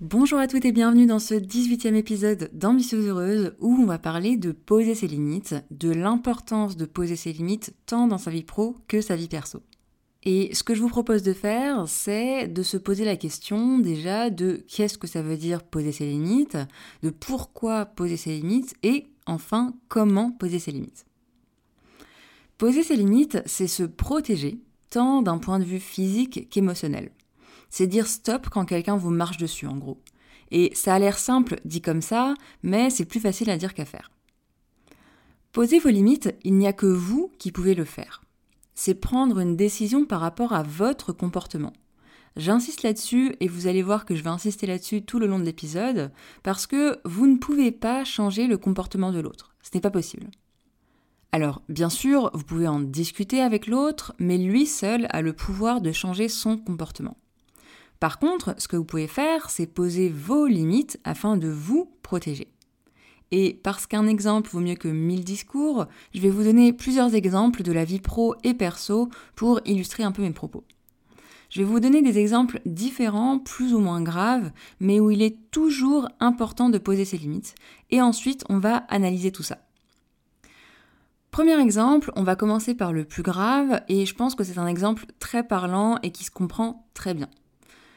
Bonjour à toutes et bienvenue dans ce 18e épisode d'Ambitieuse Heureuse où on va parler de poser ses limites, de l'importance de poser ses limites tant dans sa vie pro que sa vie perso. Et ce que je vous propose de faire, c'est de se poser la question déjà de qu'est-ce que ça veut dire poser ses limites, de pourquoi poser ses limites et enfin comment poser ses limites. Poser ses limites, c'est se protéger, tant d'un point de vue physique qu'émotionnel. C'est dire stop quand quelqu'un vous marche dessus en gros. Et ça a l'air simple dit comme ça, mais c'est plus facile à dire qu'à faire. Poser vos limites, il n'y a que vous qui pouvez le faire c'est prendre une décision par rapport à votre comportement. J'insiste là-dessus et vous allez voir que je vais insister là-dessus tout le long de l'épisode parce que vous ne pouvez pas changer le comportement de l'autre. Ce n'est pas possible. Alors, bien sûr, vous pouvez en discuter avec l'autre, mais lui seul a le pouvoir de changer son comportement. Par contre, ce que vous pouvez faire, c'est poser vos limites afin de vous protéger. Et parce qu'un exemple vaut mieux que mille discours, je vais vous donner plusieurs exemples de la vie pro et perso pour illustrer un peu mes propos. Je vais vous donner des exemples différents, plus ou moins graves, mais où il est toujours important de poser ses limites. Et ensuite, on va analyser tout ça. Premier exemple, on va commencer par le plus grave, et je pense que c'est un exemple très parlant et qui se comprend très bien.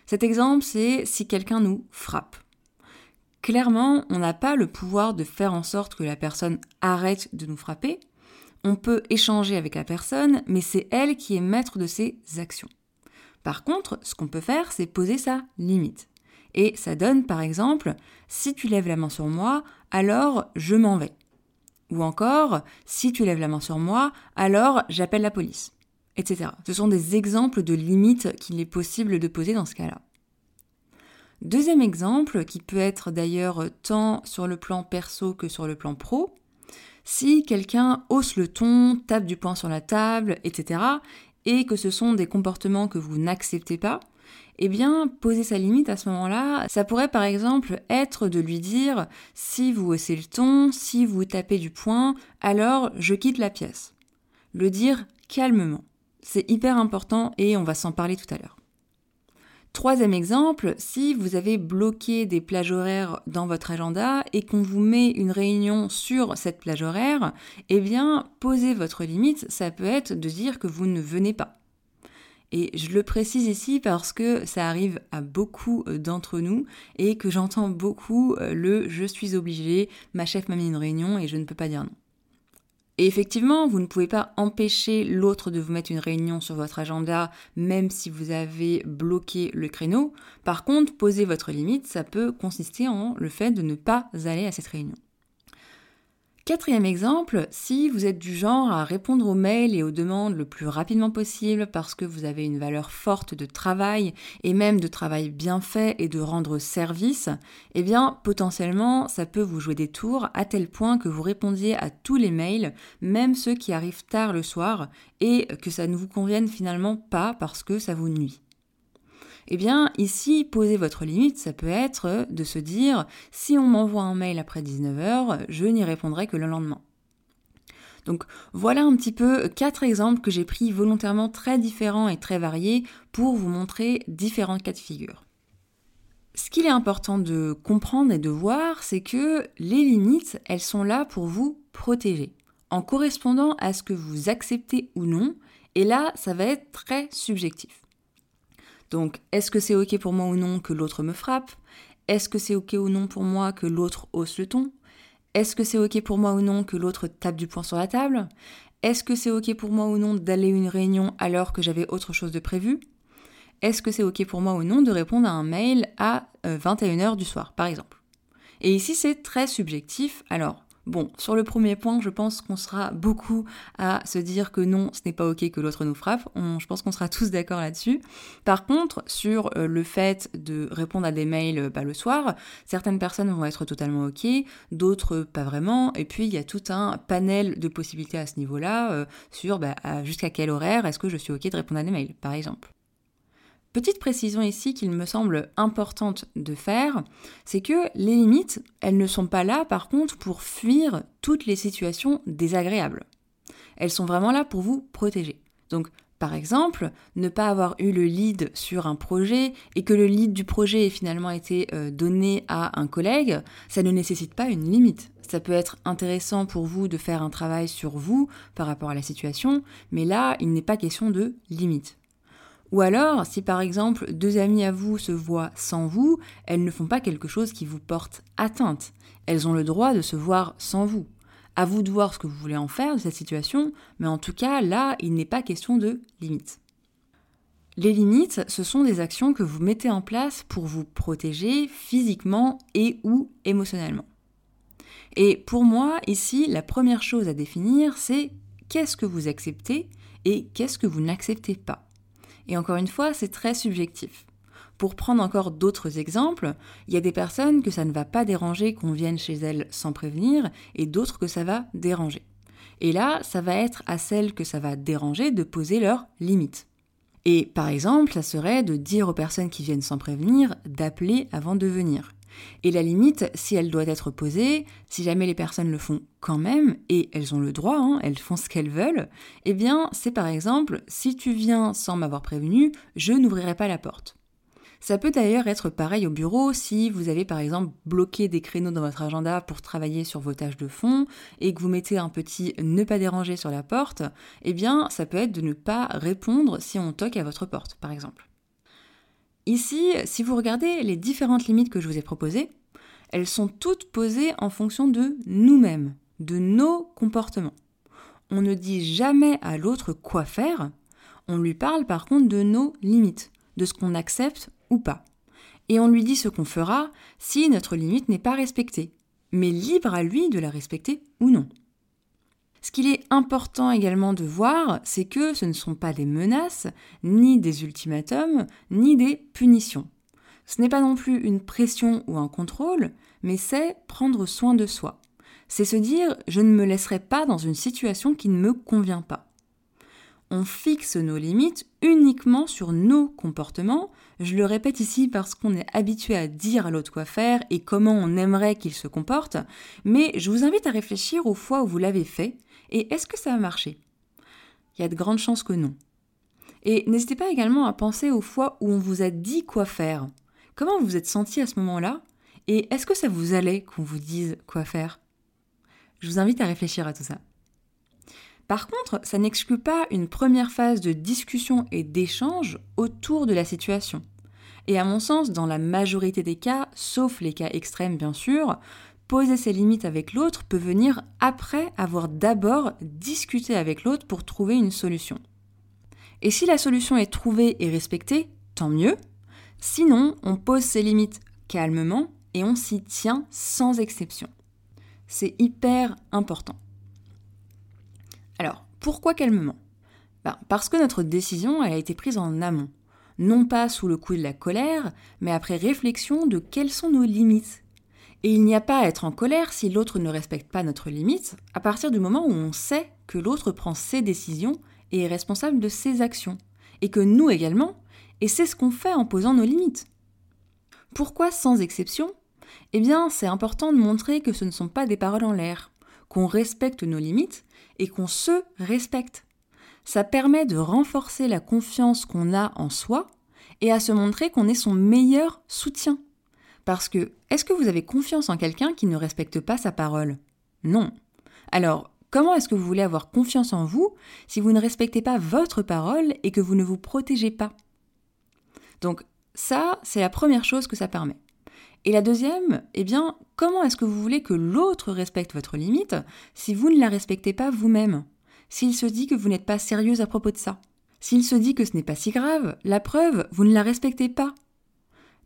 Cet exemple, c'est si quelqu'un nous frappe. Clairement, on n'a pas le pouvoir de faire en sorte que la personne arrête de nous frapper. On peut échanger avec la personne, mais c'est elle qui est maître de ses actions. Par contre, ce qu'on peut faire, c'est poser sa limite. Et ça donne par exemple, si tu lèves la main sur moi, alors je m'en vais. Ou encore, si tu lèves la main sur moi, alors j'appelle la police. Etc. Ce sont des exemples de limites qu'il est possible de poser dans ce cas-là. Deuxième exemple, qui peut être d'ailleurs tant sur le plan perso que sur le plan pro, si quelqu'un hausse le ton, tape du poing sur la table, etc., et que ce sont des comportements que vous n'acceptez pas, eh bien, poser sa limite à ce moment-là, ça pourrait par exemple être de lui dire si vous haussez le ton, si vous tapez du poing, alors je quitte la pièce. Le dire calmement. C'est hyper important et on va s'en parler tout à l'heure. Troisième exemple, si vous avez bloqué des plages horaires dans votre agenda et qu'on vous met une réunion sur cette plage horaire, eh bien, poser votre limite, ça peut être de dire que vous ne venez pas. Et je le précise ici parce que ça arrive à beaucoup d'entre nous et que j'entends beaucoup le je suis obligé, ma chef m'a mis une réunion et je ne peux pas dire non. Et effectivement, vous ne pouvez pas empêcher l'autre de vous mettre une réunion sur votre agenda, même si vous avez bloqué le créneau. Par contre, poser votre limite, ça peut consister en le fait de ne pas aller à cette réunion. Quatrième exemple, si vous êtes du genre à répondre aux mails et aux demandes le plus rapidement possible parce que vous avez une valeur forte de travail et même de travail bien fait et de rendre service, eh bien potentiellement ça peut vous jouer des tours à tel point que vous répondiez à tous les mails, même ceux qui arrivent tard le soir, et que ça ne vous convienne finalement pas parce que ça vous nuit. Eh bien, ici, poser votre limite, ça peut être de se dire, si on m'envoie un mail après 19h, je n'y répondrai que le lendemain. Donc voilà un petit peu quatre exemples que j'ai pris volontairement très différents et très variés pour vous montrer différents cas de figure. Ce qu'il est important de comprendre et de voir, c'est que les limites, elles sont là pour vous protéger, en correspondant à ce que vous acceptez ou non, et là, ça va être très subjectif. Donc, est-ce que c'est OK pour moi ou non que l'autre me frappe? Est-ce que c'est OK ou non pour moi que l'autre hausse le ton? Est-ce que c'est OK pour moi ou non que l'autre tape du poing sur la table? Est-ce que c'est OK pour moi ou non d'aller à une réunion alors que j'avais autre chose de prévu? Est-ce que c'est OK pour moi ou non de répondre à un mail à 21h euh, du soir, par exemple? Et ici, c'est très subjectif. Alors, Bon, sur le premier point, je pense qu'on sera beaucoup à se dire que non, ce n'est pas ok que l'autre nous frappe. je pense qu'on sera tous d'accord là-dessus. Par contre, sur euh, le fait de répondre à des mails euh, pas le soir, certaines personnes vont être totalement ok, d'autres pas vraiment. Et puis il y a tout un panel de possibilités à ce niveau-là euh, sur bah, jusqu'à quel horaire est-ce que je suis ok de répondre à des mails, par exemple. Petite précision ici qu'il me semble importante de faire, c'est que les limites, elles ne sont pas là par contre pour fuir toutes les situations désagréables. Elles sont vraiment là pour vous protéger. Donc par exemple, ne pas avoir eu le lead sur un projet et que le lead du projet ait finalement été euh, donné à un collègue, ça ne nécessite pas une limite. Ça peut être intéressant pour vous de faire un travail sur vous par rapport à la situation, mais là, il n'est pas question de limite. Ou alors, si par exemple deux amies à vous se voient sans vous, elles ne font pas quelque chose qui vous porte atteinte. Elles ont le droit de se voir sans vous. À vous de voir ce que vous voulez en faire de cette situation, mais en tout cas, là, il n'est pas question de limites. Les limites, ce sont des actions que vous mettez en place pour vous protéger physiquement et ou émotionnellement. Et pour moi, ici, la première chose à définir, c'est qu'est-ce que vous acceptez et qu'est-ce que vous n'acceptez pas. Et encore une fois, c'est très subjectif. Pour prendre encore d'autres exemples, il y a des personnes que ça ne va pas déranger qu'on vienne chez elles sans prévenir et d'autres que ça va déranger. Et là, ça va être à celles que ça va déranger de poser leurs limites. Et par exemple, ça serait de dire aux personnes qui viennent sans prévenir d'appeler avant de venir. Et la limite, si elle doit être posée, si jamais les personnes le font quand même, et elles ont le droit, hein, elles font ce qu'elles veulent, eh bien c'est par exemple, si tu viens sans m'avoir prévenu, je n'ouvrirai pas la porte. Ça peut d'ailleurs être pareil au bureau si vous avez par exemple bloqué des créneaux dans votre agenda pour travailler sur vos tâches de fond et que vous mettez un petit ne pas déranger sur la porte, eh bien ça peut être de ne pas répondre si on toque à votre porte par exemple. Ici, si vous regardez les différentes limites que je vous ai proposées, elles sont toutes posées en fonction de nous-mêmes, de nos comportements. On ne dit jamais à l'autre quoi faire, on lui parle par contre de nos limites, de ce qu'on accepte ou pas. Et on lui dit ce qu'on fera si notre limite n'est pas respectée, mais libre à lui de la respecter ou non. Ce qu'il est important également de voir, c'est que ce ne sont pas des menaces, ni des ultimatums, ni des punitions. Ce n'est pas non plus une pression ou un contrôle, mais c'est prendre soin de soi. C'est se dire je ne me laisserai pas dans une situation qui ne me convient pas. On fixe nos limites uniquement sur nos comportements. Je le répète ici parce qu'on est habitué à dire à l'autre quoi faire et comment on aimerait qu'il se comporte, mais je vous invite à réfléchir aux fois où vous l'avez fait et est-ce que ça a marché? Il y a de grandes chances que non. Et n'hésitez pas également à penser aux fois où on vous a dit quoi faire. Comment vous vous êtes senti à ce moment-là? Et est-ce que ça vous allait qu'on vous dise quoi faire? Je vous invite à réfléchir à tout ça. Par contre, ça n'exclut pas une première phase de discussion et d'échange autour de la situation. Et à mon sens, dans la majorité des cas, sauf les cas extrêmes bien sûr, poser ses limites avec l'autre peut venir après avoir d'abord discuté avec l'autre pour trouver une solution. Et si la solution est trouvée et respectée, tant mieux. Sinon, on pose ses limites calmement et on s'y tient sans exception. C'est hyper important. Alors, pourquoi calmement? Ben, Parce que notre décision a été prise en amont. Non pas sous le coup de la colère, mais après réflexion de quelles sont nos limites? Et il n'y a pas à être en colère si l'autre ne respecte pas notre limite, à partir du moment où on sait que l'autre prend ses décisions et est responsable de ses actions, et que nous également, et c'est ce qu'on fait en posant nos limites. Pourquoi sans exception? Eh bien, c'est important de montrer que ce ne sont pas des paroles en l'air, qu'on respecte nos limites et qu'on se respecte. Ça permet de renforcer la confiance qu'on a en soi et à se montrer qu'on est son meilleur soutien. Parce que, est-ce que vous avez confiance en quelqu'un qui ne respecte pas sa parole? Non. Alors, comment est-ce que vous voulez avoir confiance en vous si vous ne respectez pas votre parole et que vous ne vous protégez pas? Donc, ça, c'est la première chose que ça permet. Et la deuxième, eh bien, comment est-ce que vous voulez que l'autre respecte votre limite si vous ne la respectez pas vous-même? S'il se dit que vous n'êtes pas sérieuse à propos de ça. S'il se dit que ce n'est pas si grave, la preuve, vous ne la respectez pas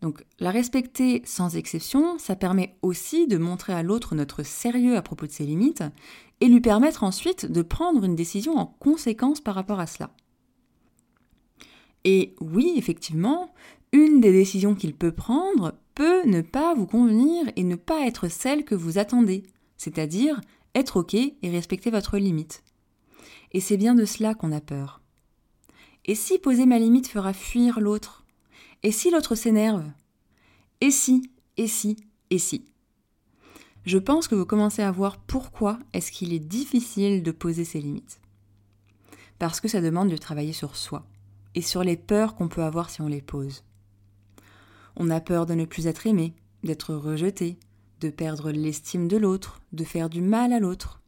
Donc la respecter sans exception, ça permet aussi de montrer à l'autre notre sérieux à propos de ses limites et lui permettre ensuite de prendre une décision en conséquence par rapport à cela. Et oui, effectivement, une des décisions qu'il peut prendre peut ne pas vous convenir et ne pas être celle que vous attendez, c'est-à-dire être OK et respecter votre limite. Et c'est bien de cela qu'on a peur. Et si poser ma limite fera fuir l'autre? Et si l'autre s'énerve? Et si Et si Et si? Je pense que vous commencez à voir pourquoi est-ce qu'il est difficile de poser ses limites. Parce que ça demande de travailler sur soi et sur les peurs qu'on peut avoir si on les pose. On a peur de ne plus être aimé, d'être rejeté, de perdre l'estime de l'autre, de faire du mal à l'autre.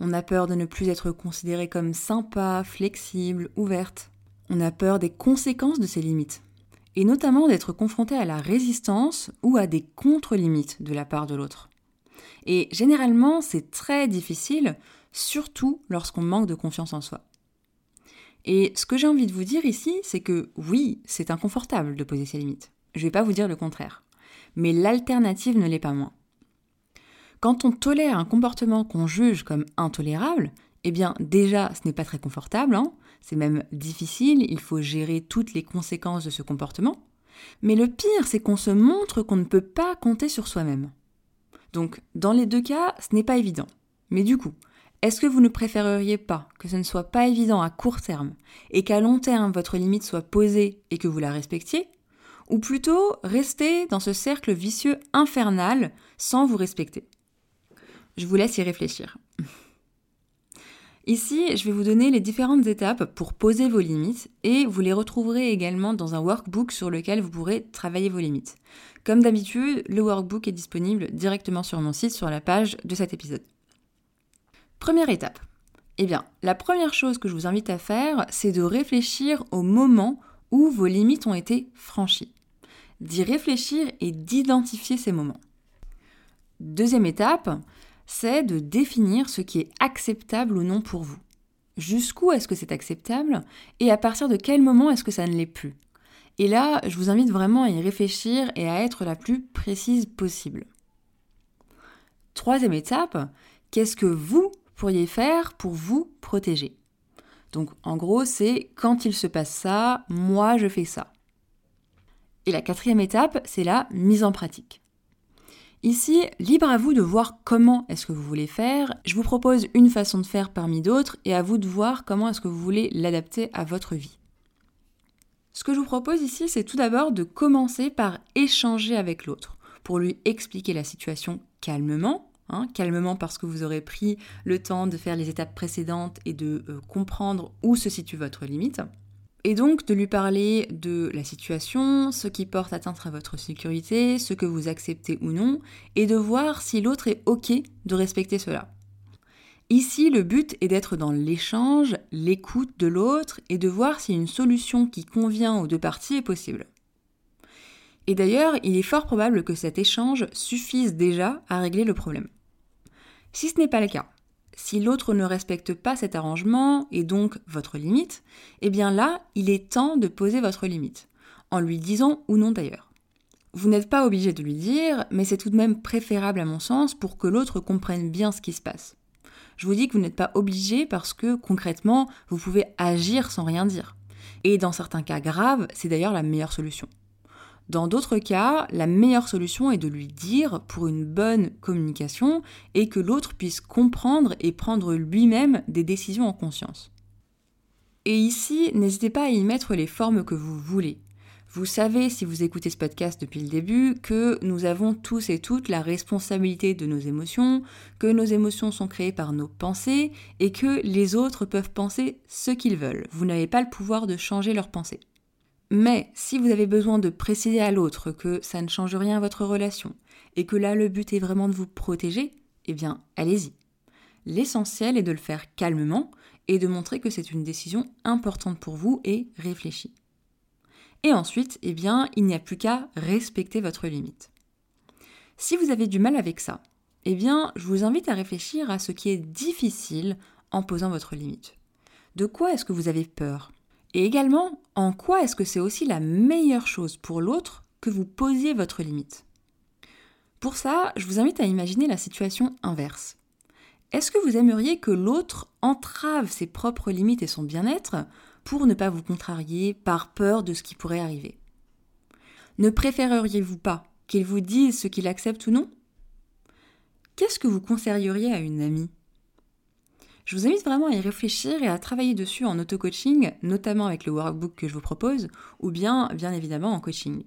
On a peur de ne plus être considéré comme sympa, flexible, ouverte. On a peur des conséquences de ces limites, et notamment d'être confronté à la résistance ou à des contre-limites de la part de l'autre. Et généralement, c'est très difficile, surtout lorsqu'on manque de confiance en soi. Et ce que j'ai envie de vous dire ici, c'est que oui, c'est inconfortable de poser ses limites. Je ne vais pas vous dire le contraire. Mais l'alternative ne l'est pas moins. Quand on tolère un comportement qu'on juge comme intolérable, eh bien déjà, ce n'est pas très confortable, hein. c'est même difficile, il faut gérer toutes les conséquences de ce comportement. Mais le pire, c'est qu'on se montre qu'on ne peut pas compter sur soi-même. Donc, dans les deux cas, ce n'est pas évident. Mais du coup, est-ce que vous ne préféreriez pas que ce ne soit pas évident à court terme et qu'à long terme votre limite soit posée et que vous la respectiez? Ou plutôt rester dans ce cercle vicieux infernal sans vous respecter? Je vous laisse y réfléchir. Ici, je vais vous donner les différentes étapes pour poser vos limites et vous les retrouverez également dans un workbook sur lequel vous pourrez travailler vos limites. Comme d'habitude, le workbook est disponible directement sur mon site sur la page de cet épisode. Première étape. Eh bien, la première chose que je vous invite à faire, c'est de réfléchir au moment où vos limites ont été franchies. D'y réfléchir et d'identifier ces moments. Deuxième étape, c'est de définir ce qui est acceptable ou non pour vous. Jusqu'où est-ce que c'est acceptable et à partir de quel moment est-ce que ça ne l'est plus? Et là, je vous invite vraiment à y réfléchir et à être la plus précise possible. Troisième étape, qu'est-ce que vous pourriez faire pour vous protéger? Donc en gros, c'est quand il se passe ça, moi je fais ça. Et la quatrième étape, c'est la mise en pratique. Ici, libre à vous de voir comment est-ce que vous voulez faire. Je vous propose une façon de faire parmi d'autres et à vous de voir comment est-ce que vous voulez l'adapter à votre vie. Ce que je vous propose ici, c'est tout d'abord de commencer par échanger avec l'autre pour lui expliquer la situation calmement Hein, calmement parce que vous aurez pris le temps de faire les étapes précédentes et de euh, comprendre où se situe votre limite. Et donc de lui parler de la situation, ce qui porte atteinte à votre sécurité, ce que vous acceptez ou non, et de voir si l'autre est OK de respecter cela. Ici, le but est d'être dans l'échange, l'écoute de l'autre et de voir si une solution qui convient aux deux parties est possible. Et d'ailleurs, il est fort probable que cet échange suffise déjà à régler le problème. Si ce n'est pas le cas, si l'autre ne respecte pas cet arrangement et donc votre limite, eh bien là, il est temps de poser votre limite, en lui disant ou non d'ailleurs. Vous n'êtes pas obligé de lui dire, mais c'est tout de même préférable à mon sens pour que l'autre comprenne bien ce qui se passe. Je vous dis que vous n'êtes pas obligé parce que concrètement, vous pouvez agir sans rien dire. Et dans certains cas graves, c'est d'ailleurs la meilleure solution. Dans d'autres cas, la meilleure solution est de lui dire pour une bonne communication et que l'autre puisse comprendre et prendre lui-même des décisions en conscience. Et ici, n'hésitez pas à y mettre les formes que vous voulez. Vous savez, si vous écoutez ce podcast depuis le début, que nous avons tous et toutes la responsabilité de nos émotions, que nos émotions sont créées par nos pensées et que les autres peuvent penser ce qu'ils veulent. Vous n'avez pas le pouvoir de changer leurs pensées. Mais si vous avez besoin de préciser à l'autre que ça ne change rien à votre relation et que là le but est vraiment de vous protéger, eh bien allez-y. L'essentiel est de le faire calmement et de montrer que c'est une décision importante pour vous et réfléchie. Et ensuite, eh bien, il n'y a plus qu'à respecter votre limite. Si vous avez du mal avec ça, eh bien, je vous invite à réfléchir à ce qui est difficile en posant votre limite. De quoi est-ce que vous avez peur? Et également, en quoi est-ce que c'est aussi la meilleure chose pour l'autre que vous posiez votre limite? Pour ça, je vous invite à imaginer la situation inverse. Est-ce que vous aimeriez que l'autre entrave ses propres limites et son bien-être pour ne pas vous contrarier par peur de ce qui pourrait arriver? Ne préféreriez-vous pas qu'il vous dise ce qu'il accepte ou non? Qu'est-ce que vous conseilleriez à une amie? Je vous invite vraiment à y réfléchir et à travailler dessus en auto-coaching, notamment avec le workbook que je vous propose, ou bien, bien évidemment, en coaching.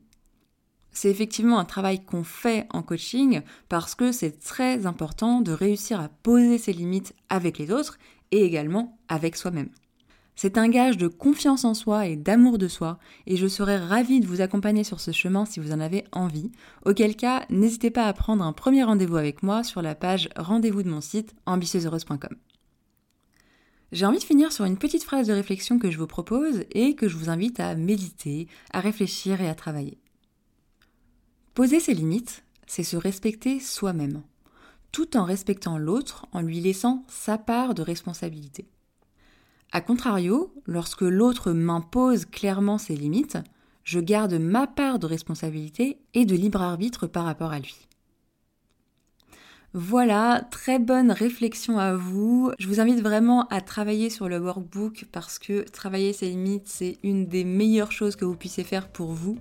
C'est effectivement un travail qu'on fait en coaching parce que c'est très important de réussir à poser ses limites avec les autres et également avec soi-même. C'est un gage de confiance en soi et d'amour de soi, et je serais ravie de vous accompagner sur ce chemin si vous en avez envie, auquel cas n'hésitez pas à prendre un premier rendez-vous avec moi sur la page rendez-vous de mon site ambitieuseheureuse.com. J'ai envie de finir sur une petite phrase de réflexion que je vous propose et que je vous invite à méditer, à réfléchir et à travailler. Poser ses limites, c'est se respecter soi-même, tout en respectant l'autre en lui laissant sa part de responsabilité. A contrario, lorsque l'autre m'impose clairement ses limites, je garde ma part de responsabilité et de libre arbitre par rapport à lui. Voilà, très bonne réflexion à vous. Je vous invite vraiment à travailler sur le workbook parce que travailler ses limites, c'est une des meilleures choses que vous puissiez faire pour vous.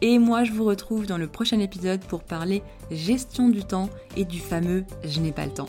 Et moi, je vous retrouve dans le prochain épisode pour parler gestion du temps et du fameux je n'ai pas le temps.